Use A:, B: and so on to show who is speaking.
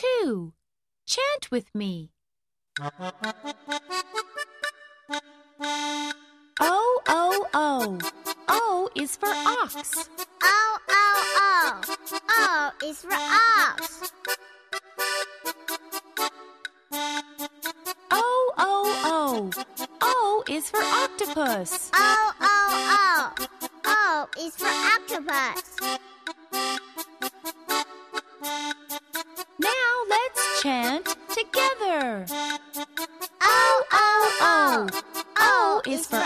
A: two. Chant with me. O, O, O. O is for ox.
B: O, O, O. O is for ox.
A: O, O, O. O is for octopus.
B: O, O, O. O is for octopus.
A: chant together. O, O, O. O is for